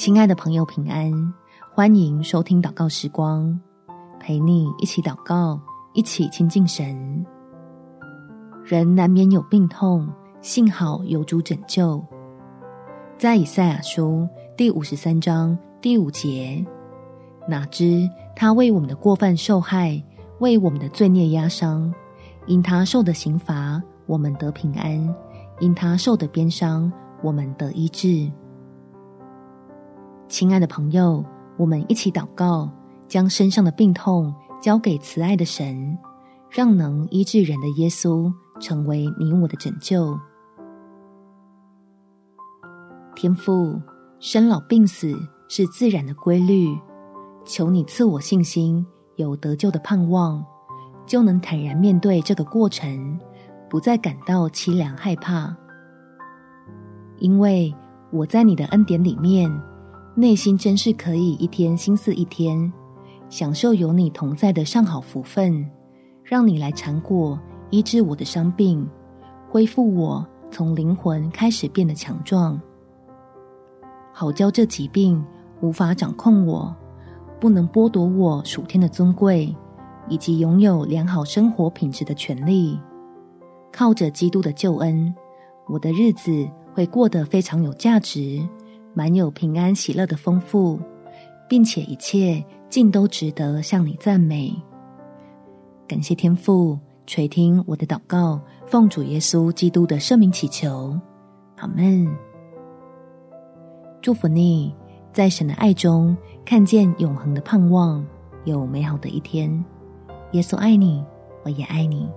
亲爱的朋友，平安！欢迎收听祷告时光，陪你一起祷告，一起亲近神。人难免有病痛，幸好有主拯救。在以赛亚书第五十三章第五节，哪知他为我们的过犯受害，为我们的罪孽压伤。因他受的刑罚，我们得平安；因他受的鞭伤，我们得医治。亲爱的朋友，我们一起祷告，将身上的病痛交给慈爱的神，让能医治人的耶稣成为你我的拯救。天父，生老病死是自然的规律，求你赐我信心，有得救的盼望。就能坦然面对这个过程，不再感到凄凉害怕，因为我在你的恩典里面，内心真是可以一天心思一天，享受有你同在的上好福分，让你来缠裹医治我的伤病，恢复我从灵魂开始变得强壮，好叫这疾病无法掌控我，不能剥夺我属天的尊贵。以及拥有良好生活品质的权利，靠着基督的救恩，我的日子会过得非常有价值，满有平安喜乐的丰富，并且一切尽都值得向你赞美。感谢天父垂听我的祷告，奉主耶稣基督的圣名祈求，阿门。祝福你在神的爱中看见永恒的盼望，有美好的一天。耶稣爱你，我也爱你。